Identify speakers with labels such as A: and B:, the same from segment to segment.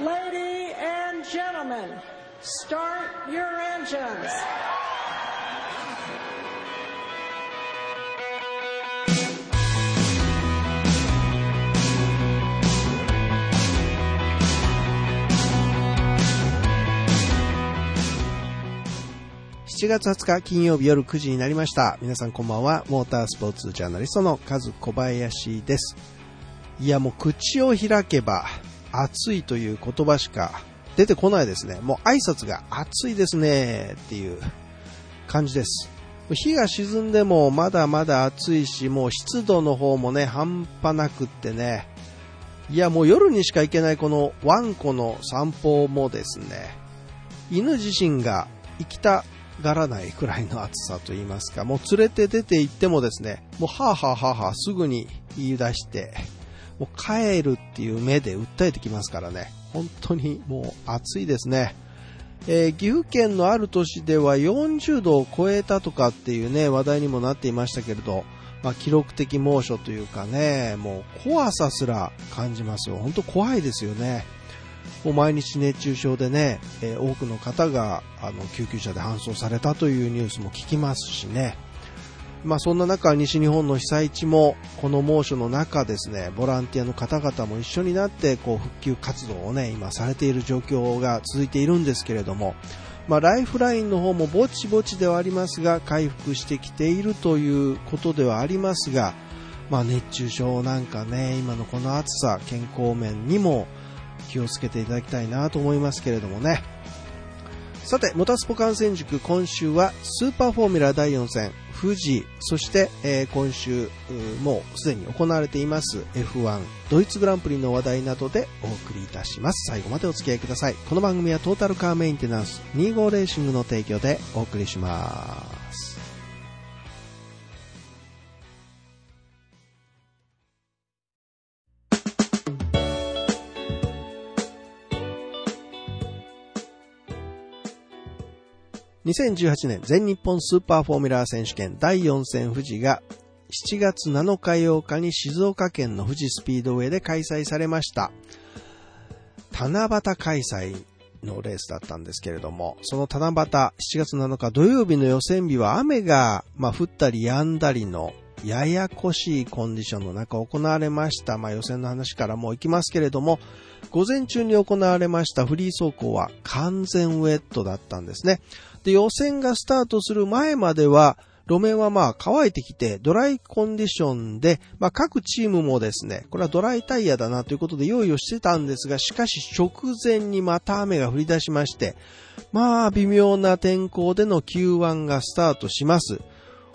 A: Lady and gentlemen, start your engines.
B: 7月20日金曜日夜9時になりました。皆さんこんばんは。モータースポーツジャーナリストのカズ小林です。いやもう口を開けば暑いという言葉しか出てこないですね。もう挨拶が暑いですねっていう感じです。日が沈んでもまだまだ暑いし、もう湿度の方もね、半端なくってね。いやもう夜にしか行けないこのワンコの散歩もですね、犬自身が行きたがらないくらいの暑さと言いますか、もう連れて出て行ってもですね、もうはぁはぁはぁはぁすぐに言い出して、もう帰るっていう目で訴えてきますからね、本当にもう暑いですね。えー岐阜県のある都市では40度を超えたとかっていうね、話題にもなっていましたけれど、まあ、記録的猛暑というかね、もう怖さすら感じますよ。本当怖いですよね。もう毎日熱中症でね、えー多くの方があの救急車で搬送されたというニュースも聞きますしね。まあそんな中、西日本の被災地もこの猛暑の中ですね、ボランティアの方々も一緒になってこう復旧活動をね、今されている状況が続いているんですけれども、まあライフラインの方もぼちぼちではありますが、回復してきているということではありますが、まあ熱中症なんかね、今のこの暑さ、健康面にも気をつけていただきたいなと思いますけれどもね。さて、モタスポ観戦塾、今週はスーパーフォーミュラ第4戦、富士、そして、えー今週、もうすでに行われています F1 ドイツグランプリの話題などでお送りいたします。最後までお付き合いください。この番組はトータルカーメンテナンス25レーシングの提供でお送りします。2018年全日本スーパーフォーミュラー選手権第4戦富士が7月7日8日に静岡県の富士スピードウェイで開催されました。七夕開催のレースだったんですけれども、その七夕7月7日土曜日の予選日は雨が、まあ、降ったり止んだりのややこしいコンディションの中行われました。まあ、予選の話からもう行きますけれども、午前中に行われましたフリー走行は完全ウェットだったんですね。で、予選がスタートする前までは、路面はまあ乾いてきてドライコンディションで、まあ各チームもですね、これはドライタイヤだなということで用意をしてたんですが、しかし直前にまた雨が降り出しまして、まあ微妙な天候での Q1 がスタートします。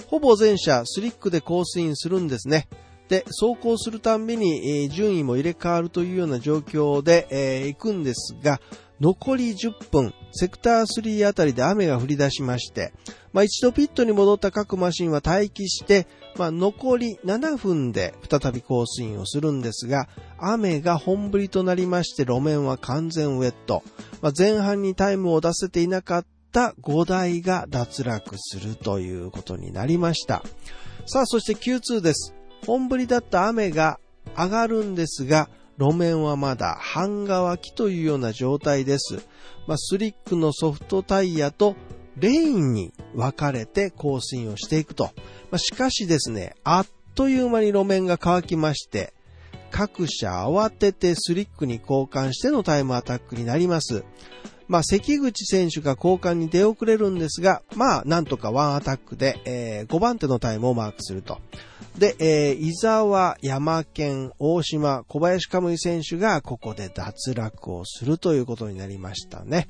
B: ほぼ全車スリックでコースインするんですね。で、走行するたんびに、順位も入れ替わるというような状況で、行くんですが、残り10分、セクター3あたりで雨が降り出しまして、まあ一度ピットに戻った各マシンは待機して、まあ残り7分で再びコースインをするんですが、雨が本降りとなりまして路面は完全ウェット。まあ前半にタイムを出せていなかった5台が脱落するということになりました。さあそして Q2 です。本降りだった雨が上がるんですが、路面はまだ半乾きというような状態です。まあ、スリックのソフトタイヤとレインに分かれて更新をしていくと。まあ、しかしですね、あっという間に路面が乾きまして、各社慌ててスリックに交換してのタイムアタックになります。まあ、関口選手が交換に出遅れるんですが、まあ、なんとかワンアタックで、えー5番手のタイムをマークすると。で、えー伊沢、山県、大島、小林カムイ選手がここで脱落をするということになりましたね。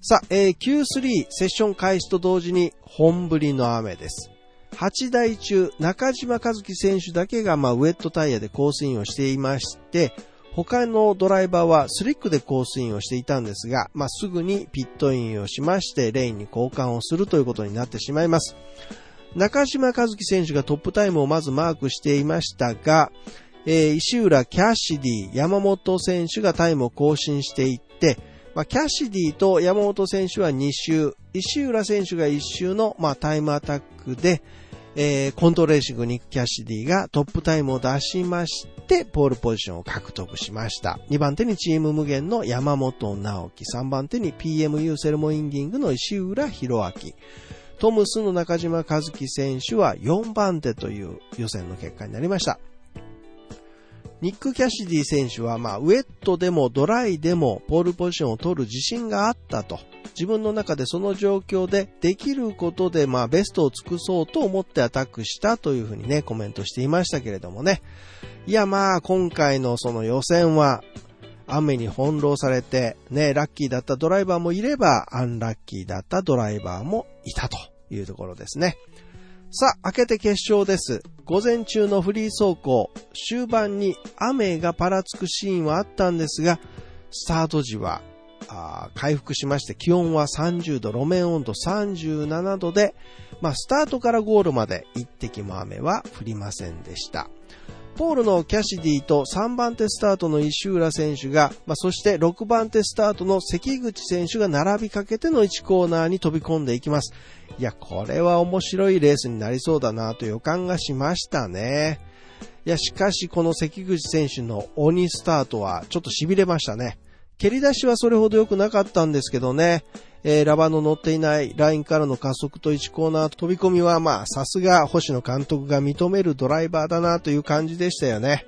B: さあ、えー Q3 セッション開始と同時に本降りの雨です。8台中、中島和樹選手だけが、まあ、ウェットタイヤでコースインをしていまして、他のドライバーはスリックでコースインをしていたんですが、まあ、すぐにピットインをしまして、レーンに交換をするということになってしまいます。中島和樹選手がトップタイムをまずマークしていましたが、えー石浦、キャシディ、山本選手がタイムを更新していって、まあ、キャシディと山本選手は2周、石浦選手が1周の、まあ、タイムアタックで、えー、コントレーシングニック・キャシディがトップタイムを出しまして、ポールポジションを獲得しました。2番手にチーム無限の山本直樹、3番手に PMU セルモインディングの石浦博明、トムスの中島和樹選手は4番手という予選の結果になりました。ニック・キャシディ選手は、まあ、ウェットでもドライでもポールポジションを取る自信があったと。自分の中でその状況でできることで、まあ、ベストを尽くそうと思ってアタックしたというふうにね、コメントしていましたけれどもね。いや、まあ、今回のその予選は、雨に翻弄されて、ね、ラッキーだったドライバーもいれば、アンラッキーだったドライバーもいたというところですね。さあ、明けて決勝です。午前中のフリー走行、終盤に雨がパラつくシーンはあったんですが、スタート時はあ回復しまして、気温は30度、路面温度37度で、まあ、スタートからゴールまで一滴も雨は降りませんでした。ポールのキャシディと3番手スタートの石浦選手が、まあ、そして6番手スタートの関口選手が並びかけての1コーナーに飛び込んでいきます。いや、これは面白いレースになりそうだなと予感がしましたね。いや、しかしこの関口選手の鬼スタートはちょっと痺れましたね。蹴り出しはそれほど良くなかったんですけどね。えー、ラバーの乗っていないラインからの加速と1コーナー飛び込みはまあさすが星野監督が認めるドライバーだなという感じでしたよね。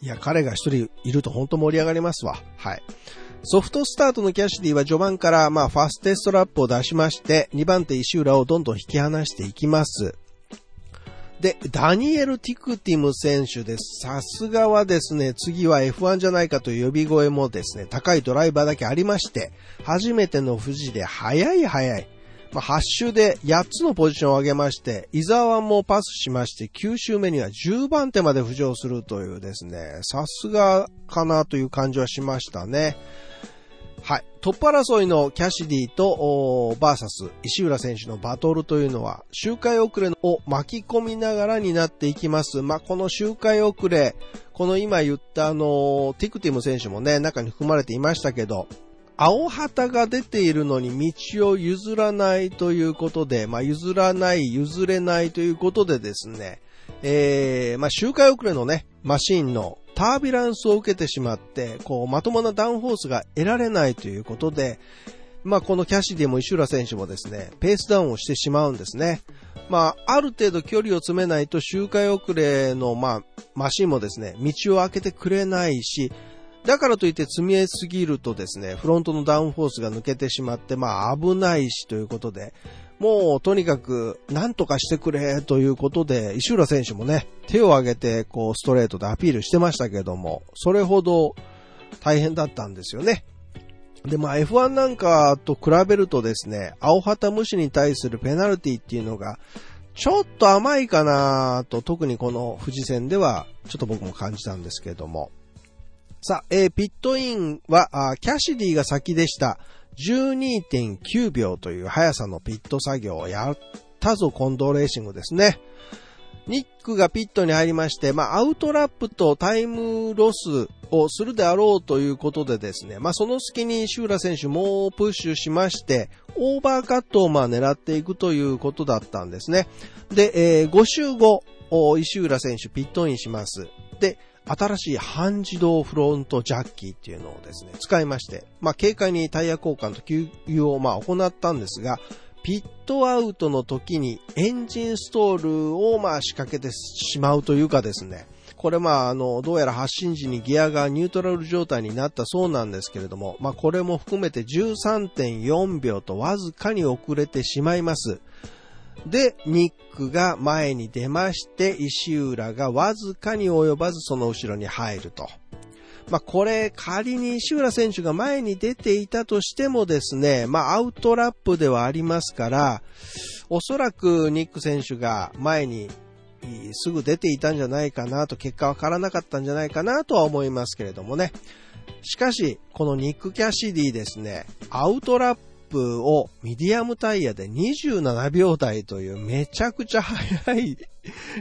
B: いや、彼が一人いると本当盛り上がりますわ。はい。ソフトスタートのキャシディは序盤からまあファステストラップを出しまして、2番手石浦をどんどん引き離していきます。で、ダニエル・ティクティム選手です。さすがはですね、次は F1 じゃないかという呼び声もですね、高いドライバーだけありまして、初めての富士で早い早い。まあ、8周で8つのポジションを上げまして、伊沢もパスしまして、9周目には10番手まで浮上するというですね、さすがかなという感じはしましたね。はい。トップ争いのキャシディとバーサス石浦選手のバトルというのは周回遅れを巻き込みながらになっていきます。まあ、この周回遅れ、この今言ったあの、ティクティム選手もね、中に含まれていましたけど、青旗が出ているのに道を譲らないということで、まあ、譲らない、譲れないということでですね、えー、まあ、周回遅れのね、マシンのタービランスを受けてしまって、こう、まともなダウンフォースが得られないということで、まあ、このキャシディも石浦選手もですね、ペースダウンをしてしまうんですね。まあ、ある程度距離を詰めないと周回遅れの、まあ、マシンもですね、道を開けてくれないし、だからといって積みすぎるとですね、フロントのダウンフォースが抜けてしまって、まあ危ないしということで、もうとにかく何とかしてくれということで、石浦選手もね、手を挙げてこうストレートでアピールしてましたけども、それほど大変だったんですよね。で、まあ F1 なんかと比べるとですね、青旗無視に対するペナルティっていうのが、ちょっと甘いかなと、特にこの富士戦では、ちょっと僕も感じたんですけれども。さあ、えー、ピットインはキャシディが先でした。12.9秒という速さのピット作業をやったぞ、近藤レーシングですね。ニックがピットに入りまして、まあ、アウトラップとタイムロスをするであろうということでですね、まあ、その隙にシューラ選手もうプッシュしまして、オーバーカットをまあ狙っていくということだったんですね。で、えー、5周後、石浦選手ピットインします。で、新しい半自動フロントジャッキっていうのをですね、使いまして、まあ、軽快にタイヤ交換と給油をま行ったんですが、ピットアウトの時にエンジンストールをま仕掛けてしまうというかですね、これまああの、どうやら発進時にギアがニュートラル状態になったそうなんですけれども、まあこれも含めて13.4秒とわずかに遅れてしまいます。で、ニックが前に出まして、石浦がわずかに及ばずその後ろに入ると。まあ、これ仮に石浦選手が前に出ていたとしてもですね、まあ、アウトラップではありますから、おそらくニック選手が前にすぐ出ていたんじゃないかなと、結果は変わらなかったんじゃないかなとは思いますけれどもね。しかし、このニック・キャシディですね、アウトラッププをミディアムタイヤで27秒台というめちゃくちゃ速い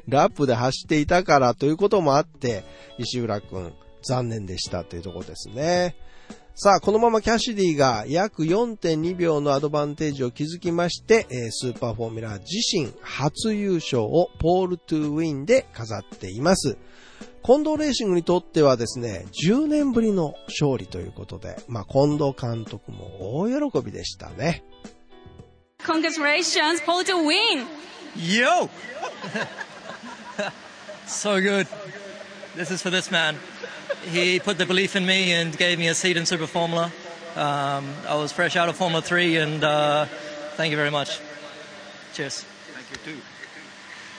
B: ラップで走っていたからということもあって、石浦くん残念でしたというところですね。さあ、このままキャシディが約4.2秒のアドバンテージを築きまして、スーパーフォーミュラー自身初優勝をポールトゥウィンで飾っています。近藤レーシングにとってはですね、10年ぶりの勝利ということで、まあ、近藤監督も大喜びでしたね。
C: Congratulations, Paul to win!
D: Yo! so good. This is for this man. he put the belief in me and gave me a seat in Super Formula. Um, I was fresh out of Formula 3 and uh, thank you very much. Cheers. Thank you too.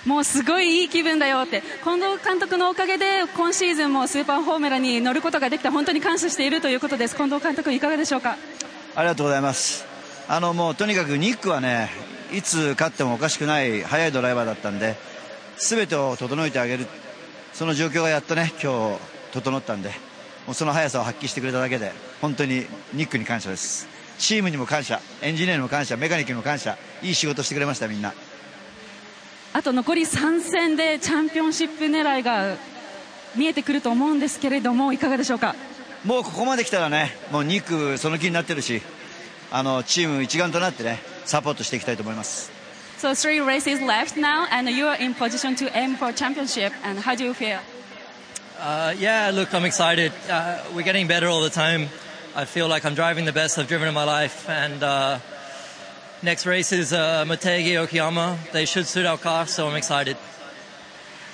C: もうすごいいい気分だよって。近藤監督のおかげで今シーズンもスーパーフォーミュラに乗ることができた本当に感謝しているということです。近藤監督いかがでしょうか？
E: ありがとうございます。あのもうとにかくニックはねいつ勝ってもおかしくない速いドライバーだったんで全てを整えてあげるその状況がやっとね今日整ったんでもうその速さを発揮してくれただけで本当にニックに感謝です。チームにも感謝エンジニアにも感謝メカニックにも感謝。いい仕事してくれましたみんな。
C: あと残り3戦でチャンピオンシップ狙いが見えてくると思うんですけれどもいかがでしょうか
E: もうここまで来たらねもうニックその気になってるしあのチーム一丸となってねサポートしていきたいと思います
C: So three races left now and you are in position to aim for championship and how do you feel?
D: Uh, yeah, look, I'm excited. Uh, we're getting better all the time. I feel like I'm driving the best I've driven in my life. And uh, next race is uh, Motegi Okayama. They should suit our car, so I'm excited.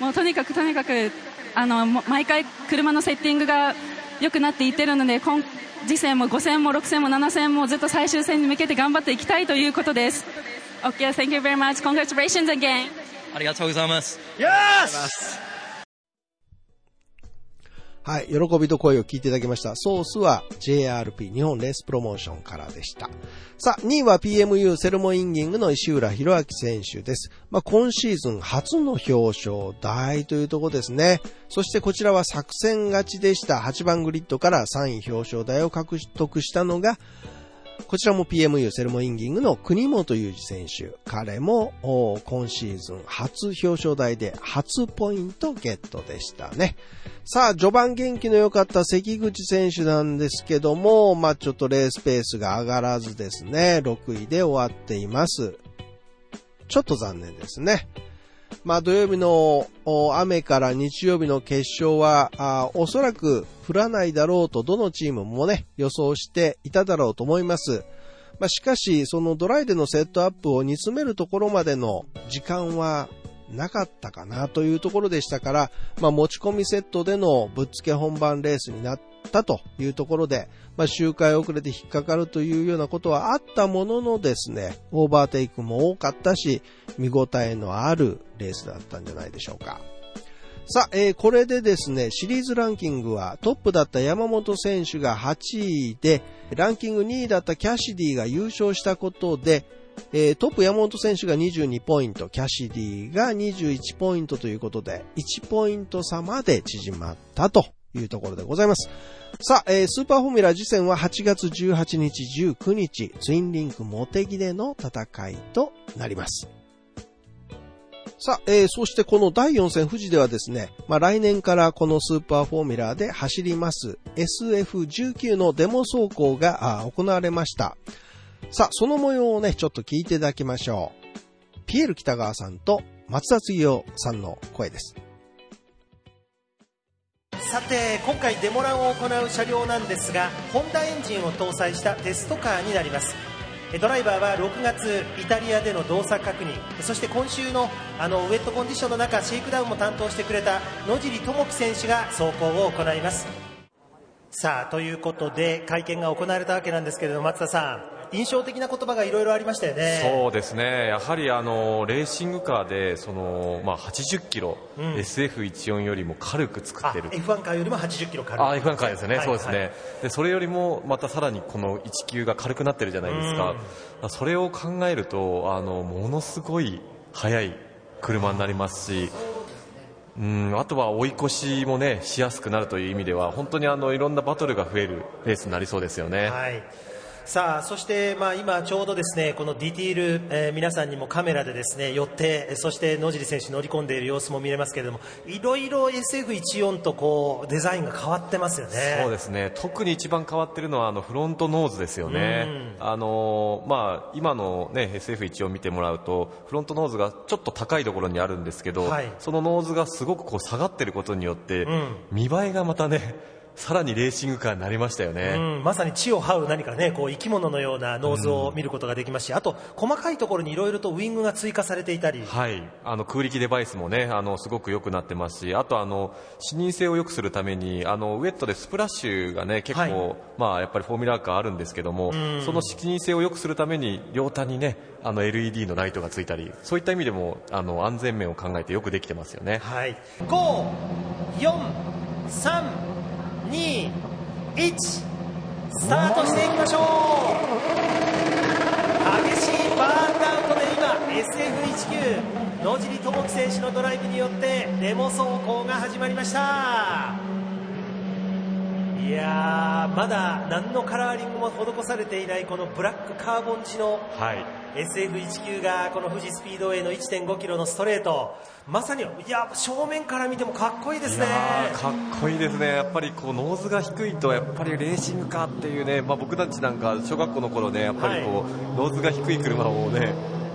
C: もうとにかくとにかくあの毎回車のセッティングが良くなっていってるので今次戦も5戦も6戦も7戦もずっと最終戦に向けて頑張っていきたいということです。Okay, thank you very much. Congratulations again.
D: ありがとうございます。
E: Yes!
B: はい、喜びと声を聞いていただきました。ソースは JRP 日本レースプロモーションからでした。さあ、2位は PMU セルモインギングの石浦博明選手です。まあ、今シーズン初の表彰台というところですね。そしてこちらは作戦勝ちでした8番グリッドから3位表彰台を獲得したのがこちらも PMU セルモインギングの国本裕二選手。彼も今シーズン初表彰台で初ポイントゲットでしたね。さあ、序盤元気の良かった関口選手なんですけども、まあちょっとレースペースが上がらずですね、6位で終わっています。ちょっと残念ですね。まあ土曜日の雨から日曜日の決勝はおそらく降らないだろうとどのチームもね予想していただろうと思います。まあ、しかしそのドライでのセットアップを煮詰めるところまでの時間はなかったかなというところでしたから、まあ、持ち込みセットでのぶっつけ本番レースになったというところで、まあ、周回遅れて引っかかるというようなことはあったもののですね、オーバーテイクも多かったし、見応えのあるレースだったんじゃないでしょうか。さあ、えー、これでですね、シリーズランキングはトップだった山本選手が8位で、ランキング2位だったキャシディが優勝したことで、えー、トップ山本選手が22ポイント、キャシディが21ポイントということで、1ポイント差まで縮まったというところでございます。さあ、えー、スーパーフォーミュラ次戦は8月18日、19日、ツインリンクモテギでの戦いとなります。さあ、えー、そしてこの第4戦富士ではですね、まあ、来年からこのスーパーフォーミュラーで走ります SF19 のデモ走行が行われました。さあ、その模様をね、ちょっと聞いていただきましょう。ピエール北川さんと松田次夫さんの声です。
F: さて今回デモランを行う車両なんですがホンダエンジンを搭載したテストカーになります。ドライバーは6月イタリアでの動作確認。そして今週のあのウェットコンディションの中シェイクダウンも担当してくれた野尻智樹選手が走行を行います。さあということで会見が行われたわけなんですけれども松田さん。印象的な言葉がいろいろありましたよね。
G: そうですね。やはりあのレーシングカーでそのまあ80キロ、うん、SF14 よりも軽く作ってる。
F: F1 カーよりも80キロ軽い。
G: あ F1 カーですよね。はい、そうですね、はい、でそれよりもまたさらにこの1級が軽くなってるじゃないですか。うん、それを考えるとあのものすごい速い車になりますし。うんあとは追い越しもねしやすくなるという意味では本当にあのいろんなバトルが増えるレースになりそうですよね。はい
F: さあそして、まあ、今ちょうどですねこのディティール、えー皆さんにもカメラでですね寄ってそして野尻選手乗り込んでいる様子も見れますけれどもいろいろ SF14 とこうデザインが変わってますよね。
G: そうですね。特に一番変わってるのはあのフロントノーズですよね、あのまあ、今の、ね、SF1 を見てもらうとフロントノーズがちょっと高いところにあるんですけど、
F: はい。
G: そのノーズがすごくこう下がってることによって、
F: ん。
G: 見栄えがまたねさらにレーシングカーになりましたよね。
F: うん、まさに地を這う何かねこう生き物のようなノーズを見ることができますし、あと細かいところにいろいろとウイングが追加されていたり、
G: はい、あの空力デバイスもねあのすごく良くなってますしあとあの視認性を良くするためにあのウェットでスプラッシュがね結構、
F: はい。
G: まあ、やっぱりフォーミュラーカーあるんですけどもその視認性を良くするために両端にねあの LED のライトがついたりそういった意味でもあの安全面を考えてよくできてますよね。
F: はい、5、4、3、2、1スタートしていきましょう。激しいバーンアウトで今 SF19 野尻智樹選手のドライブによってデモ走行が始まりました。いやーまだ何のカラーリングも施されていないこのブラックカーボン地の
G: はい。
F: SF19 がこの富士スピードウェイの1.5キロのストレート。まさにいや正面から見てもかっこいいですね。
G: かっこいいですね、やっぱりこうノーズが低いと、やっぱりレーシングカーっていうね、まあ、僕たちなんか小学校の頃ね、やっぱりこう、ノーズが低い車をね、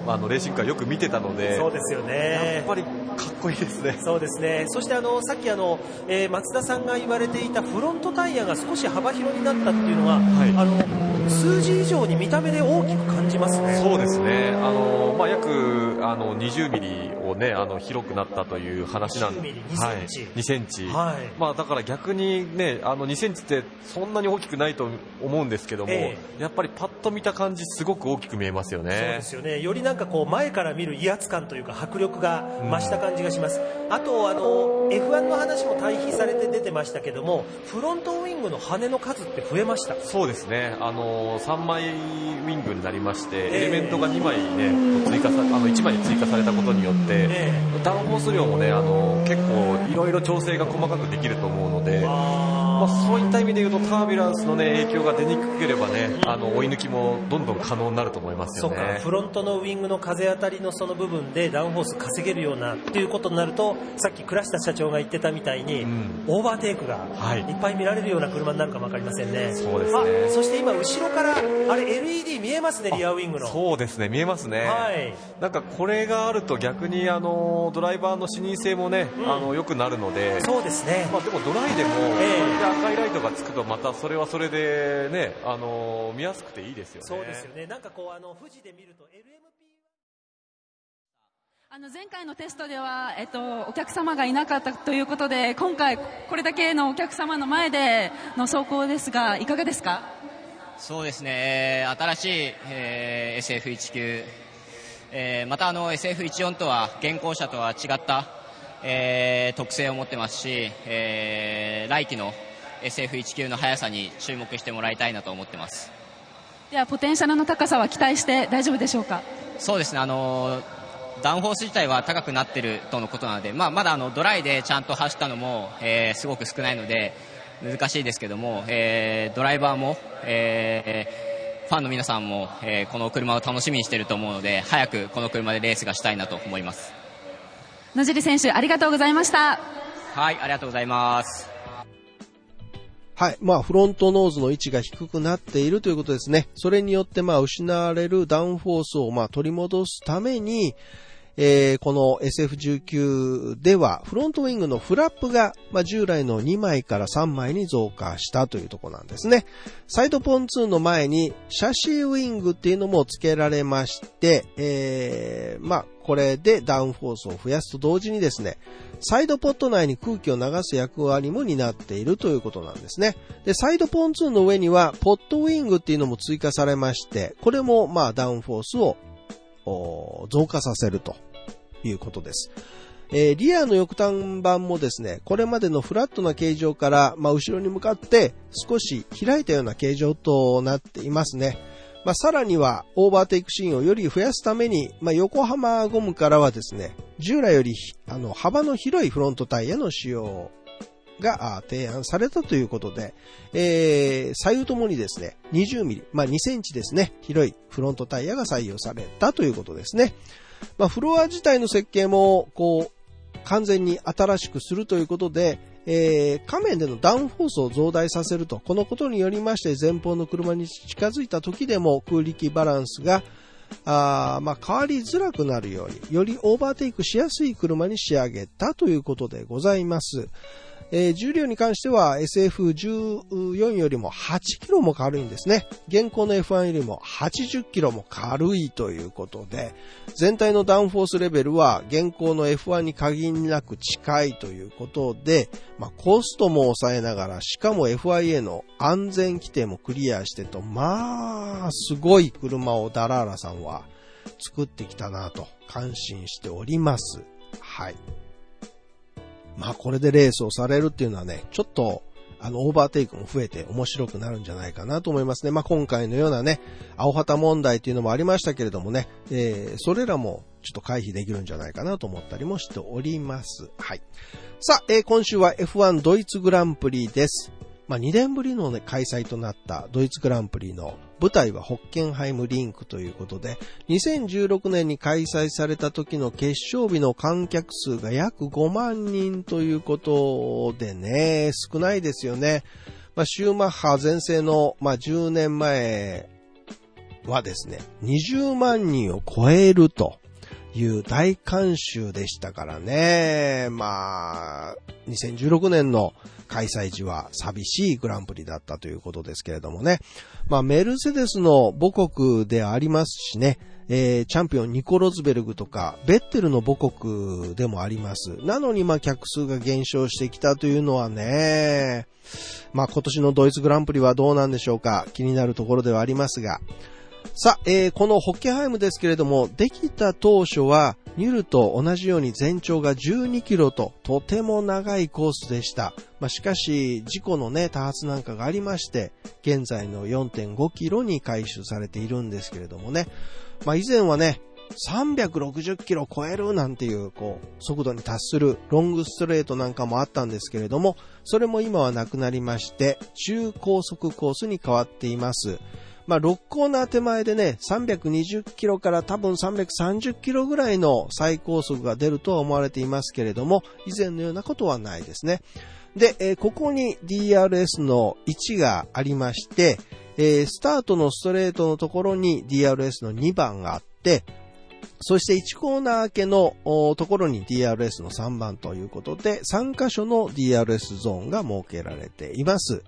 G: まあ、あのレーシングカーよく見てたので、
F: そうですよね、や
G: っぱりかっこいいですね。
F: そうですね。そしてあのさっきあの、えー松田さんが言われていたフロントタイヤが少し幅広になったっていうのは、
G: はい。
F: あの数字以上に見た目で大きく感じますね。
G: そうですね、あのまあ、約あの20ミリを、ね、あの広くなったという話なん
F: 20ミリ2
G: はい
F: センチ
G: 2センチ。
F: はい。
G: まあ、だから逆に、ね、あの2センチってそんなに大きくないと思うんですけども、
F: え
G: やっぱりパッと見た感じ、すごく大きく見えますよ
F: そう
G: ね
F: で。すよね。よりなんかこう前から見る威圧感というか迫力が増した感じがします、あとあの F1 の話も対比されて出てましたけどもフロントウイングの羽の数って増えました。
G: そうですね、あの3枚ウィングになりまして、
F: ええ。
G: エレメントが2枚、ね、追加さあの1枚追加されたことによって、ダウンフォース量も、結構いろいろ調整が細かくできると思うので。まあ、そういった意味で言うとタービュランスの、ね、影響が出にくければね、あの追い抜きもどんどん可能になると思います
F: そうか
G: よね。
F: フロントのウイングの風当たりのその部分でダウンフォース稼げるようなっていうことになるとさっき倉下社長が言ってたみたいに、
G: ん。
F: オーバーテイクが
G: はい。
F: いっぱい見られるような車になるかもわかりませんね。
G: そうですね。
F: あそして今後ろからあれ LED 見えますねリアウイングの。
G: そうですね、見えますね。
F: はい。
G: なんかこれがあると逆にあのドライバーの視認性もね、あの良くなるので、
F: そうですね。
G: まあ、でもドライでも、
F: ええ。
G: これで赤いライトがつくとまたそれはそれでね、あの見やすくていいですよね。
F: そうですよね。なんかこうあの富士で見ると LMP
C: あの前回のテストでは、えっと、お客様がいなかったということで今回これだけのお客様の前での走行ですがいかがですか？
H: そうですね、えー新しい、えー SF19、えーまたあの SF14 とは現行車とは違った、えー特性を持ってますし、えー来季の SF19 の速さに注目してもらいたいなと思ってます。
C: ではポテンシャルの高さは期待して大丈夫でしょうか？
H: そうですね、あのダウンフォース自体は高くなってるとのことなので、まあ、まだあのドライでちゃんと走ったのも、えーすごく少ないので難しいですけども、えードライバーも、えーファンの皆さんも、えーこの車を楽しみにしていると思うので早くこの車でレースがしたいなと思います。
C: 野尻選手ありがとうございました。
H: はいありがとうございます
B: はい。まあ、フロントノーズの位置が低くなっているということですね。それによって、まあ、失われるダウンフォースを、まあ、取り戻すために、えーこの SF19 では、フロントウィングのフラップが、まあ、従来の2枚から3枚に増加したというところなんですね。サイドポンツーの前に、シャシーウィングっていうのも付けられまして、えーまあ、これでダウンフォースを増やすと同時にですね、サイドポット内に空気を流す役割も担っているということなんですね。で、サイドポンツーの上には、ポットウィングっていうのも追加されまして、これも、まあ、ダウンフォースを増加させるということです。えーリアの翼端板もですね、これまでのフラットな形状から、まあ、後ろに向かって少し開いたような形状となっていますね。まあ、さらにはオーバーテイクシーンをより増やすために、まあ、横浜ゴムからはですね、従来よりあの幅の広いフロントタイヤの使用が提案されたということで、えー、左右ともにですね、20ミリ、まあ2センチですね、広いフロントタイヤが採用されたということですね。まあフロア自体の設計も、こう、完全に新しくするということで、えー、仮面でのダウンフォースを増大させると、このことによりまして前方の車に近づいた時でも空力バランスがあまあ、変わりづらくなるように、よりオーバーテイクしやすい車に仕上げたということでございます。えー、重量に関しては SF14 よりも8キロも軽いんですね。現行の F1 よりも80キロも軽いということで、全体のダウンフォースレベルは現行の F1 に限りなく近いということで、まあ、コストも抑えながら、しかも FIA の安全規定もクリアしてと、まあ、すごい車をダラーラさんは作ってきたなと感心しております。はい。まあこれでレースをされるっていうのはね、ちょっとあの、オーバーテイクも増えて面白くなるんじゃないかなと思いますね。まあ、今回のようなね、青旗問題っていうのもありましたけれどもね、えー、それらもちょっと回避できるんじゃないかなと思ったりもしております。はい。さあ、えー、今週は F1 ドイツグランプリです。まあ、2年ぶりの、ね、開催となったドイツグランプリの舞台はホッケンハイムリンクということで、2016年に開催された時の決勝日の観客数が約5万人ということでね、少ないですよね。まあ、シューマッハ全盛の、まあ、10年前はですね、20万人を超えるという大観衆でしたからね。まあ、2016年の開催時は寂しいグランプリだったということですけれどもね。まあ、メルセデスの母国でありますしね、えー、チャンピオンニコ・ロズベルグとか、ベッテルの母国でもあります。なのに、まあ、客数が減少してきたというのはね、まあ、今年のドイツグランプリはどうなんでしょうか。気になるところではありますが。さあ、えー、このホッケハイムですけれども、できた当初は、ニュルと同じように全長が12キロととても長いコースでした。まあ、しかし、事故のね、多発なんかがありまして、現在の4.5キロに回収されているんですけれどもね。まあ、以前はね、360キロ超えるなんていう、こう、速度に達するロングストレートなんかもあったんですけれども、それも今はなくなりまして、中高速コースに変わっています。まあ、6コーナー手前でね、320キロから多分330キロぐらいの最高速が出るとは思われていますけれども、以前のようなことはないですね。で、えー、ここに DRS の1がありまして、えー、スタートのストレートのところに DRS の2番があって、そして1コーナー明けのところに DRS の3番ということで、3箇所の DRS ゾーンが設けられています。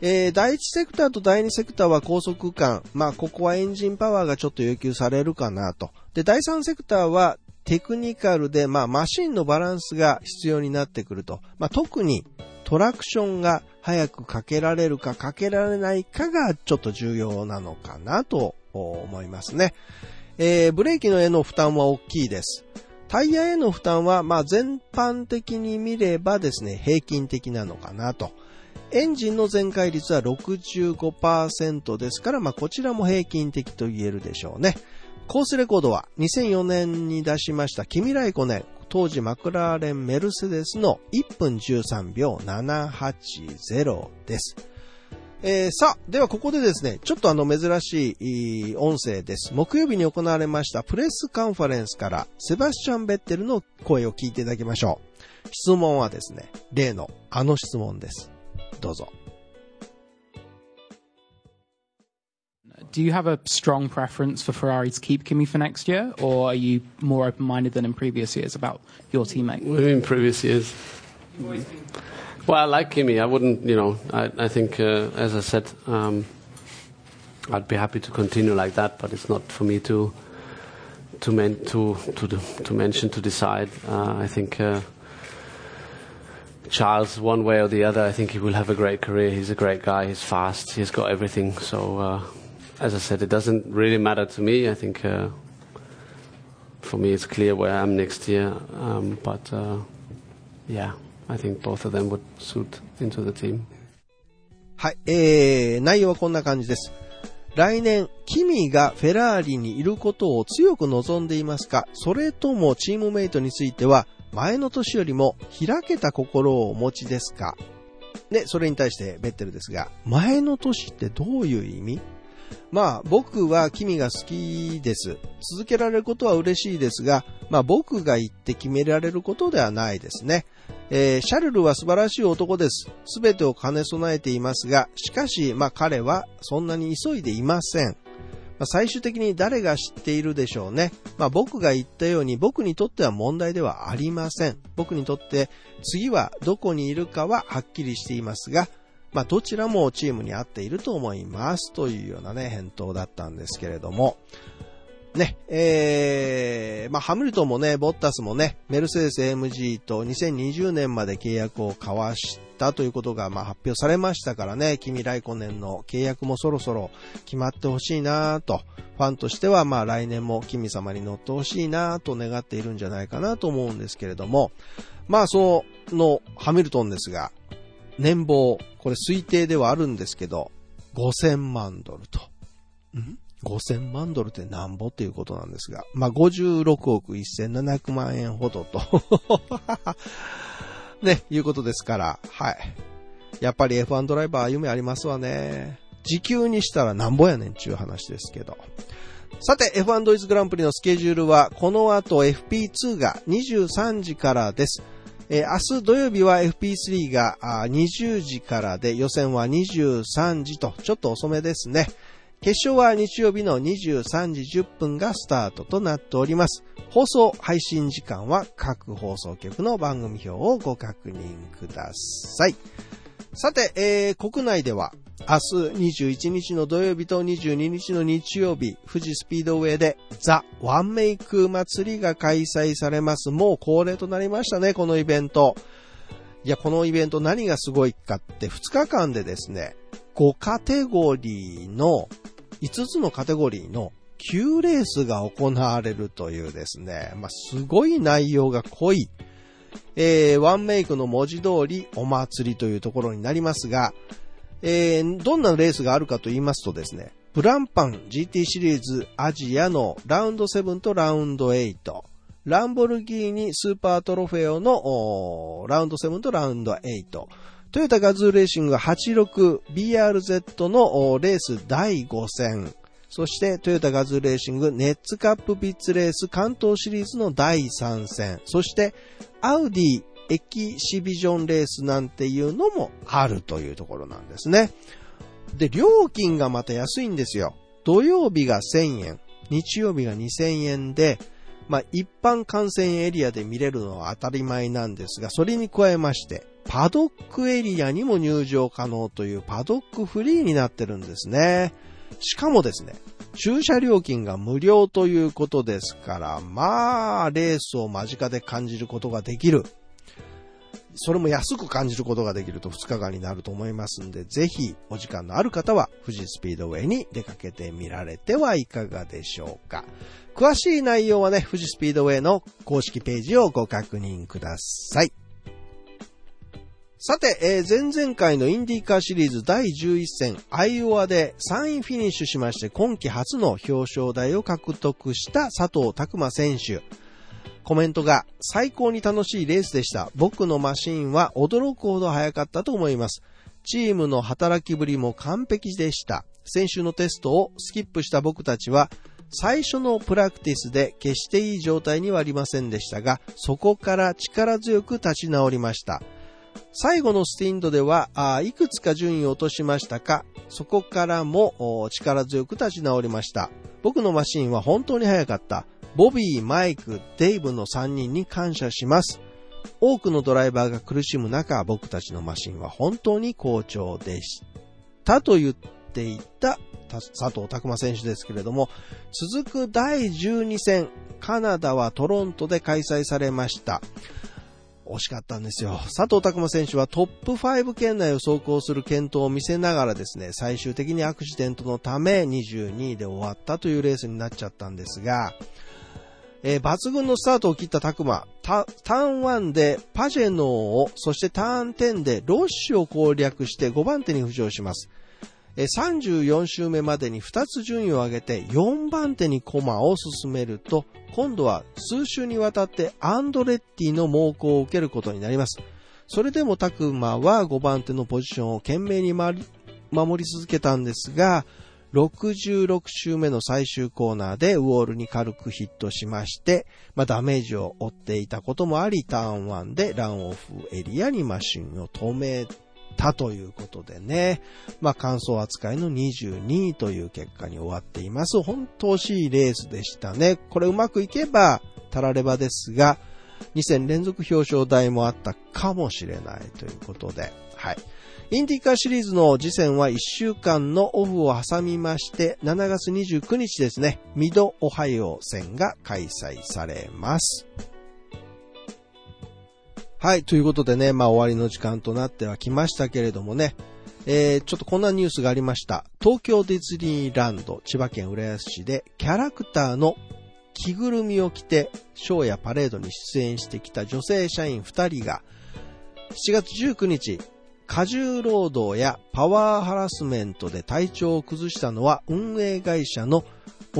B: えー、第1セクターと第2セクターは高速間。まあ、ここはエンジンパワーがちょっと要求されるかなと。で、第3セクターはテクニカルで、まあ、マシンのバランスが必要になってくると。まあ、特にトラクションが早くかけられるかかけられないかがちょっと重要なのかなと思いますね。えー、ブレーキのへの負担は大きいです。タイヤへの負担は、まあ、全般的に見ればですね、平均的なのかなと。エンジンの全開率は65%ですから、まあ、こちらも平均的と言えるでしょうね。コースレコードは2004年に出しましたキミライコネ、当時マクラーレンメルセデスの1分13秒780です。えー、さあ、ではここでですね、ちょっとあの珍しい音声です。木曜日に行われましたプレスカンファレンスからセバスチャン・ベッテルの声を聞いていただきましょう。質問はですね、例のあの質問です。どうぞ。
I: Do you have a strong preference for Ferrari to keep Kimi for next year, or are you more open minded than in previous years about your teammate?
J: In previous years. Well, I like Kimi. I wouldn't, you know, I, I think, uh, as I said, um, I'd be happy to continue like that, but it's not for me to to men, to, to to mention to decide. Uh, I think. Uh, Charles, one way or the other, I think he will have a great career. He's a great guy. He's fast. He's got everything. So, uh, as I said, it doesn't really matter to me. I think uh, for me, it's clear where I am next year. Um, but uh, yeah, I think both of them would suit into the team.
B: はい、えー、内容はこんな感じです。来年、キミがフェラーリにいることを強く望んでいますかそれともチームメイトについては、 前の年よりも開けた心をお持ちですか？で、それに対してベッテルですが、前の年ってどういう意味？まあ僕は君が好きです。続けられることは嬉しいですが、まあ僕が言って決められることではないですね。えー、シャルルは素晴らしい男です。すべてを兼ね備えていますが、しかし、まあ彼はそんなに急いでいません。まあ、最終的に誰が知っているでしょうね。まあ、僕が言ったように僕にとっては問題ではありません。僕にとって次はどこにいるかははっきりしていますが、まあ、どちらもチームに合っていると思いますというようなね、返答だったんですけれども、ね、えー、まあ、ハミルトンもね、ボッタスもね、メルセデス AMG と2020年まで契約を交わしたということが、まあ、発表されましたからね、君ライコネンの契約もそろそろ決まってほしいなと、ファンとしては、まあ、来年も君様に乗ってほしいなと願っているんじゃないかなと思うんですけれども、まあ、その、ハミルトンですが、年俸、これ推定ではあるんですけど、5000万ドルと。ん？5000万ドルってなんぼっていうことなんですが、まあ、56億1700万円ほどと。ね、いうことですから、はい。やっぱり F1 ドライバー夢ありますわね。時給にしたらなんぼやねんちゅう話ですけど。さて、F1 ドイツグランプリのスケジュールは、この後 FP2 が23時からです。えー明日土曜日は FP3 があ20時からで、予選は23時と、ちょっと遅めですね。決勝は日曜日の23時10分がスタートとなっております。放送、配信時間は各放送局の番組表をご確認ください。さて、えー国内では明日21日の土曜日と22日の日曜日、富士スピードウェイでザ・ワンメイク祭りが開催されます。もう恒例となりましたね、このイベント。いや、このイベント何がすごいかって2日間でですね、5カテゴリーの、5つのカテゴリーの9レースが行われるというですね、まあ、すごい内容が濃い、えーワンメイクの文字通りお祭りというところになりますが、えーどんなレースがあるかと言いますとですね、ブランパン GT シリーズアジアのラウンド7とラウンド8、ランボルギーニスーパートロフェオのラウンド7とラウンド8、トヨタガズーレーシング 86BRZ のレース第5戦、そしてトヨタガズーレーシングネッツカップピッツレース関東シリーズの第3戦、そしてアウディエキシビジョンレースなんていうのもあるというところなんですね。で、料金がまた安いんですよ。土曜日が1000円、日曜日が2000円で、まあ一般観戦エリアで見れるのは当たり前なんですが、それに加えまして、パドックエリアにも入場可能というパドックフリーになってるんですね。しかもですね、駐車料金が無料ということですから、まあ、レースを間近で感じることができる。それも安く感じることができると2日間になると思いますんで、ぜひお時間のある方は富士スピードウェイに出かけてみられてはいかがでしょうか。詳しい内容はね、富士スピードウェイの公式ページをご確認ください。さて、えー前々回のインディーカーシリーズ第11戦、アイオワで3位フィニッシュしまして、今季初の表彰台を獲得した佐藤拓馬選手。コメントが、最高に楽しいレースでした。僕のマシンは驚くほど速かったと思います。チームの働きぶりも完璧でした。先週のテストをスキップした僕たちは、最初のプラクティスで決していい状態にはありませんでしたが、そこから力強く立ち直りました。最後のスティンドでは、あいくつか順位を落としましたか、そこからも力強く立ち直りました。僕のマシンは本当に速かった。ボビー、マイク、デイブの3人に感謝します。多くのドライバーが苦しむ中、僕たちのマシンは本当に好調でした。と言っていた佐藤拓馬選手ですけれども、続く第12戦、カナダはトロントで開催されました。惜しかったんですよ。佐藤拓馬選手はトップ5圏内を走行する健闘を見せながらですね、最終的にアクシデントのため22位で終わったというレースになっちゃったんですが、えー抜群のスタートを切った拓馬、タターン1でパジェノーを、そしてターン10でロッシュを攻略して5番手に浮上します。34周目までに2つ順位を上げて4番手に駒を進めると、今度は数週にわたってアンドレッティの猛攻を受けることになります。それでもタクマは5番手のポジションを懸命に守り続けたんですが、66周目の最終コーナーでウォールに軽くヒットしまして、まあ、ダメージを負っていたこともあり、ターン1でランオフエリアにマシンを止めたということでね、まあ、乾燥扱いの22位という結果に終わっています。本当惜しいレースでしたね。これうまくいけば、たらればですが、2戦連続表彰台もあったかもしれないということで、はい。インディカーシリーズの次戦は1週間のオフを挟みまして、7月29日ですね、ミドオハイオ戦が開催されます。はい、ということでね、まあ終わりの時間となってはきましたけれどもね、えー、ちょっとこんなニュースがありました。東京ディズニーランド、千葉県浦安市で、キャラクターの着ぐるみを着て、ショーやパレードに出演してきた女性社員2人が、7月19日、過重労働やパワーハラスメントで体調を崩したのは運営会社の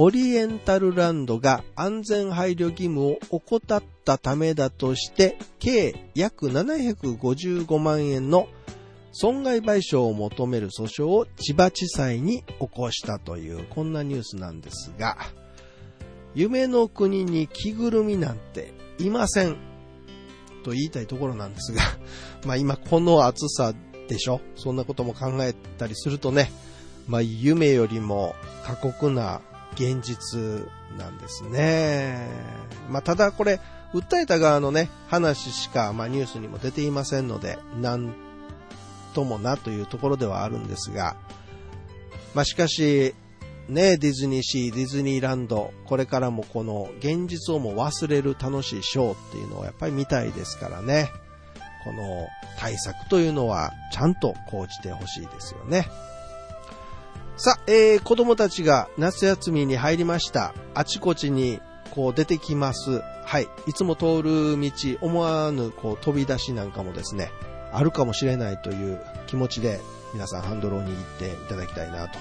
B: オリエンタルランドが安全配慮義務を怠ったためだとして、計約755万円の損害賠償を求める訴訟を千葉地裁に起こしたというこんなニュースなんですが、夢の国に着ぐるみなんていませんと言いたいところなんですが、まあ今この暑さでしょ？そんなことも考えたりするとね、まあ夢よりも過酷な現実なんですね。まあ、ただこれ、訴えた側のね、話しか、まあ、ニュースにも出ていませんので、なんともなというところではあるんですが、まあ、しかし、ね、ディズニーシー、ディズニーランド、これからもこの現実をも忘れる楽しいショーっていうのをやっぱり見たいですからね。この対策というのはちゃんと講じてほしいですよね。さあ、えー、子供たちが夏休みに入りました。あちこちにこう出てきます。はい。いつも通る道、思わぬこう飛び出しなんかもですね、あるかもしれないという気持ちで皆さんハンドルを握っていただきたいなと。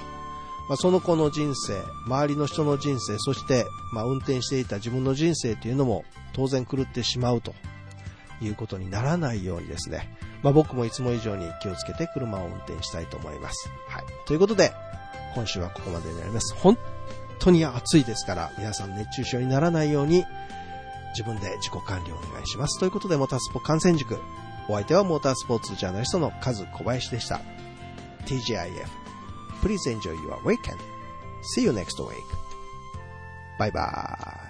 B: まあ、その子の人生、周りの人の人生、そしてまあ運転していた自分の人生というのも当然狂ってしまうということにならないようにですね、まあ、僕もいつも以上に気をつけて車を運転したいと思います。はい。ということで、今週はここまでになります。本当に暑いですから、皆さん熱中症にならないように、自分で自己管理をお願いします。ということで、モータースポ観戦塾。お相手はモータースポーツジャーナリストのカズ小林でした。TGIF。Please enjoy your weekend. See you next week. Bye bye.